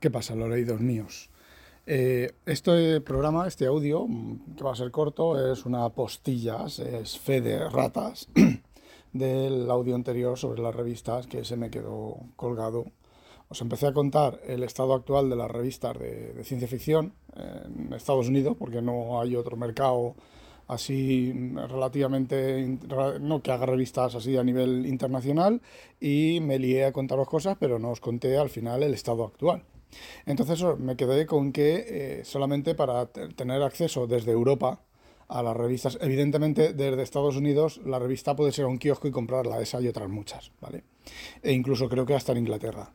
¿Qué pasa, los leídos míos? Eh, este programa, este audio, mm, que va a ser corto, es una postilla, es fe de ratas del audio anterior sobre las revistas que se me quedó colgado. Os empecé a contar el estado actual de las revistas de, de ciencia ficción en Estados Unidos, porque no hay otro mercado así relativamente, no que haga revistas así a nivel internacional, y me lié a contaros cosas, pero no os conté al final el estado actual. Entonces me quedé con que eh, solamente para tener acceso desde Europa a las revistas, evidentemente desde Estados Unidos la revista puede ser a un kiosco y comprarla, esa y otras muchas, ¿vale? E incluso creo que hasta en Inglaterra.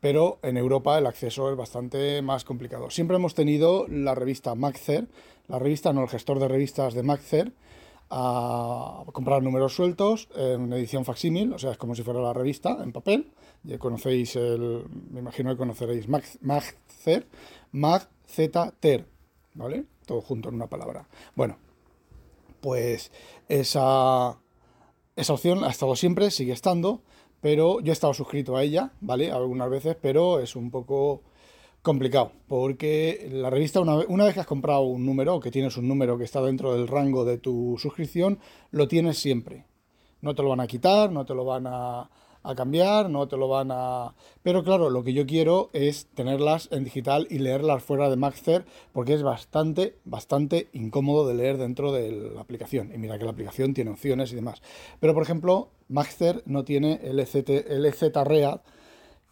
Pero en Europa el acceso es bastante más complicado. Siempre hemos tenido la revista Maxer, la revista, no el gestor de revistas de Maxer, a comprar números sueltos en edición facsímil, o sea, es como si fuera la revista en papel. Ya conocéis el, me imagino que conoceréis Magzer, Magzeter, ¿vale? Todo junto en una palabra. Bueno, pues esa, esa opción ha estado siempre, sigue estando, pero yo he estado suscrito a ella, ¿vale? Algunas veces, pero es un poco complicado, porque la revista, una, una, vez que has comprado un número, que tienes un número que está dentro del rango de tu suscripción, lo tienes siempre. No te lo van a quitar, no te lo van a, cambiar, no te lo van a... Pero claro, lo que yo quiero es tenerlas en digital y leerlas fuera de Maxter, porque es bastante, bastante incómodo de leer dentro de la aplicación. Y mira que la aplicación tiene opciones y demás. Pero por ejemplo, Maxter no tiene el LZREAD,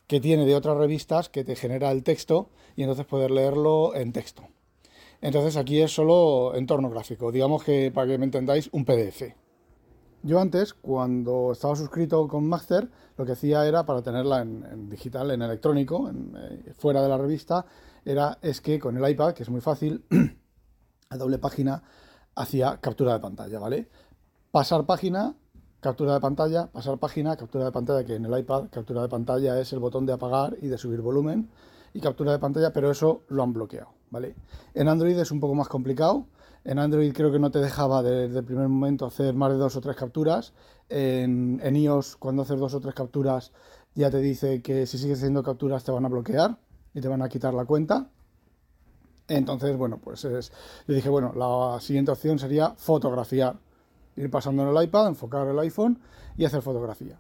que tiene de otras revistas que te genera el texto y entonces poder leerlo en texto. Entonces aquí es solo entorno gráfico, digamos que para que me entendáis un PDF. Yo antes, cuando estaba suscrito con Master, lo que hacía era para tenerla en, digital, en electrónico, eh, fuera de la revista, era es que con el iPad, que es muy fácil, a doble página, hacía captura de pantalla, ¿vale? Pasar página, captura de pantalla, pasar página, captura de pantalla, que en el iPad captura de pantalla es el botón de apagar y de subir volumen y captura de pantalla, pero eso lo han bloqueado, ¿vale? En Android es un poco más complicado. En Android creo que no te dejaba desde el primer momento hacer más de dos o tres capturas. En, iOS, cuando haces dos o tres capturas, ya te dice que si sigues haciendo capturas te van a bloquear y te van a quitar la cuenta. Entonces, bueno, pues es, dije, bueno, la siguiente opción sería fotografiar ir pasando en el iPad, enfocar el iPhone y hacer fotografía.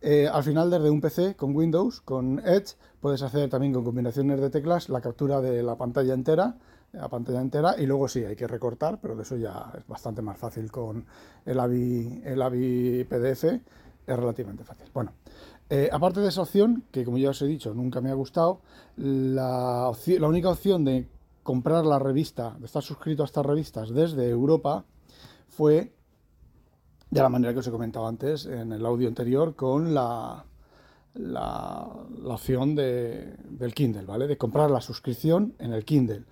Eh, al final, desde un PC con Windows, con Edge, puedes hacer también con combinaciones de teclas la captura de la pantalla entera, la pantalla entera, y luego sí, hay que recortar, pero de eso ya es bastante más fácil con el AVI, el PDF, es relativamente fácil. Bueno, eh, aparte de esa opción, que como ya os he dicho, nunca me ha gustado, la, la única opción de comprar la revista, de estar suscrito a estas revistas desde Europa, fue de la manera que os he comentado antes en el audio anterior con la, opción de, del Kindle, ¿vale? De comprar la suscripción en el Kindle.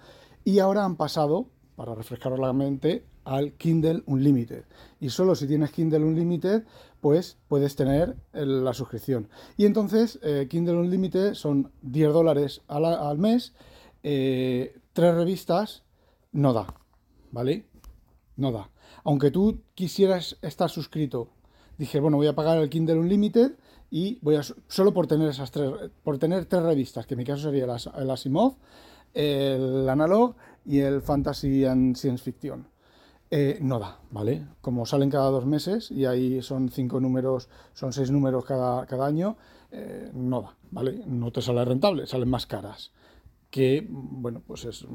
Y ahora han pasado, para refrescaros la mente, al Kindle Unlimited. Y solo si tienes Kindle Unlimited, pues puedes tener la suscripción. Y entonces, eh, Kindle Unlimited son 10 dólares al, mes, eh, tres revistas, no da, ¿vale? No da aunque tú quisieras estar suscrito, dije, bueno, voy a pagar el Kindle Unlimited y voy a solo por tener esas tres, por tener tres revistas, que en mi caso sería el Asimov, el Analog y el Fantasy and Science Fiction. Eh, no da, ¿vale? Como salen cada dos meses y ahí son cinco números, son seis números cada, cada año, eh, no da, ¿vale? No te sale rentable, salen más caras. Que, bueno, pues es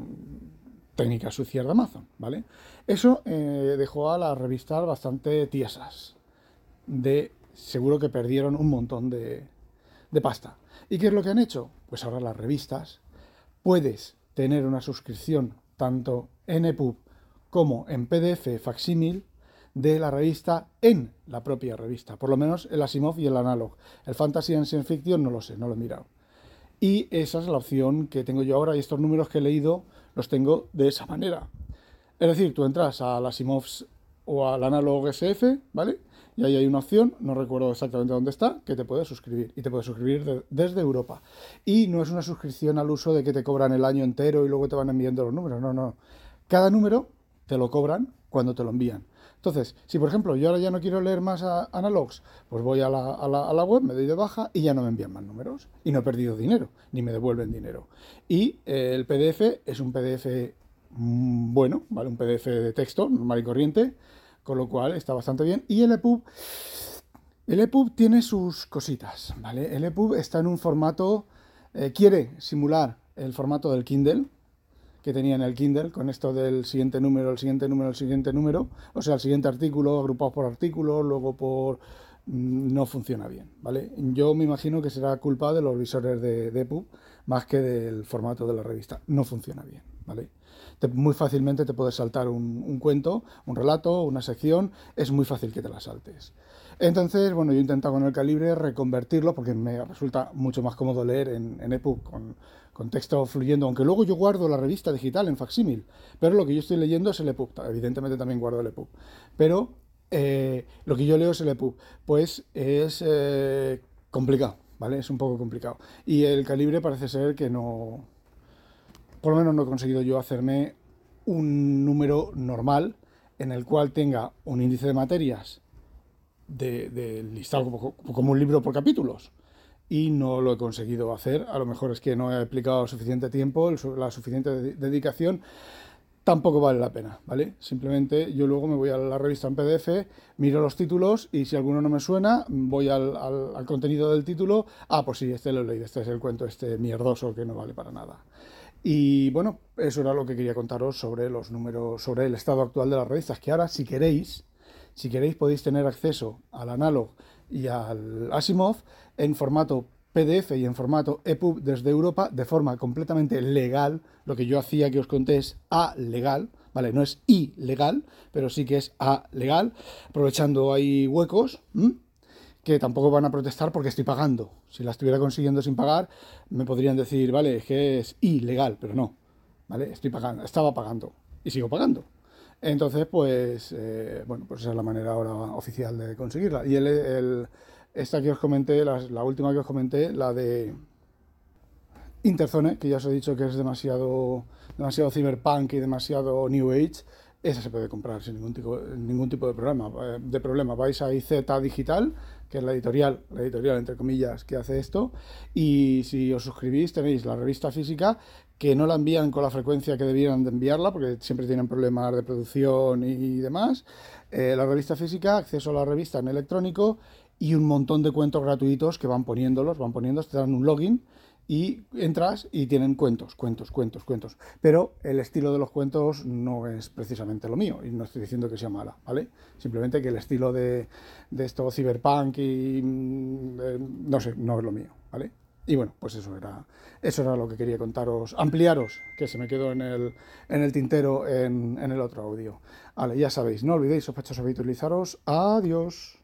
técnicas sucias de Amazon, ¿vale? Eso eh, dejó a las revistas bastante tiesas. De, seguro que perdieron un montón de, de pasta. ¿Y qué es lo que han hecho? Pues ahora las revistas puedes tener una suscripción tanto en EPUB como en PDF facsímil de la revista en la propia revista. Por lo menos el Asimov y el Analog. El Fantasy and Science Fiction no lo sé, no lo he mirado. Y esa es la opción que tengo yo ahora y estos números que he leído los tengo de esa manera. Es decir, tú entras a la Simovs o al Analog SF, ¿vale? Y ahí hay una opción, no recuerdo exactamente dónde está, que te puedes suscribir. Y te puedes suscribir desde Europa. Y no es una suscripción al uso de que te cobran el año entero y luego te van enviando los números. No, no. Cada número te lo cobran cuando te lo envían. Entonces, si por ejemplo yo ahora ya no quiero leer más analogs, pues voy a la, a, la, web, me doy de baja y ya no me envían más números. Y no he perdido dinero, ni me devuelven dinero. Y eh, el PDF es un PDF mm, bueno, ¿vale? Un PDF de texto normal y corriente con lo cual está bastante bien. Y el EPUB, el EPUB tiene sus cositas, ¿vale? El EPUB está en un formato, eh, quiere simular el formato del Kindle, que tenía en el Kindle, con esto del siguiente número, el siguiente número, el siguiente número, o sea, el siguiente artículo, agrupado por artículo, luego por... Mm, no funciona bien, ¿vale? Yo me imagino que será culpa de los visores de, de EPUB más que del formato de la revista. No funciona bien, ¿vale? muy fácilmente te puedes saltar un, cuento, un relato, una sección, es muy fácil que te la saltes. Entonces, bueno, yo he intentado con el calibre reconvertirlo porque me resulta mucho más cómodo leer en, en EPUB con, texto fluyendo, aunque luego yo guardo la revista digital en facsímil, pero lo que yo estoy leyendo es el EPUB, evidentemente también guardo el EPUB, pero eh, lo que yo leo es el EPUB, pues es eh, complicado, ¿vale? Es un poco complicado. Y el calibre parece ser que no, por lo menos no he conseguido yo hacerme un número normal en el cual tenga un índice de materias de, listado como, un libro por capítulos. Y no lo he conseguido hacer. A lo mejor es que no he aplicado suficiente tiempo, la suficiente dedicación. Tampoco vale la pena, ¿vale? Simplemente yo luego me voy a la revista en PDF, miro los títulos y si alguno no me suena, voy al, al contenido del título. Ah, pues sí, este lo he leído, este es el cuento, este mierdoso que no vale para nada. Y bueno, eso era lo que quería contaros sobre los números, sobre el estado actual de las revistas, que ahora si queréis, si queréis podéis tener acceso al Analog y al Asimov en formato PDF y en formato EPUB desde Europa de forma completamente legal. Lo que yo hacía que os conté es A legal, ¿vale? No es ilegal, pero sí que es A legal, aprovechando ahí huecos que tampoco van a protestar porque estoy pagando. Si la estuviera consiguiendo sin pagar, me podrían decir, vale, es que es ilegal, pero no, ¿vale? Estoy pagando, estaba pagando y sigo pagando. Entonces, pues, eh, bueno, pues esa es la manera ahora oficial de conseguirla. Y el, esta que os comenté, la, última que os comenté, la de Interzone, que ya os he dicho que es demasiado, demasiado cyberpunk y demasiado new age, esa se puede comprar sin ningún tipo, ningún tipo de, problema, eh, de problema. Vais a IZ Digital, que es la editorial, la editorial entre comillas, que hace esto, y si os suscribís tenéis la revista física, que no la envían con la frecuencia que debieran de enviarla, porque siempre tienen problemas de producción y demás. Eh, la revista física, acceso a la revista en electrónico y un montón de cuentos gratuitos que van poniéndolos, van poniéndolos, te dan un login y entras y tienen cuentos, cuentos, cuentos, cuentos. Pero el estilo de los cuentos no es precisamente lo mío y no estoy diciendo que sea mala, ¿vale? Simplemente que el estilo de, de esto cyberpunk y mm, eh, no sé, no es lo mío, ¿vale? Y bueno, pues eso era, eso era lo que quería contaros, ampliaros, que se me quedó en el, en el tintero en, en el otro audio. Vale, ya sabéis, no olvidéis, sospechosos, habitualizaros. Adiós.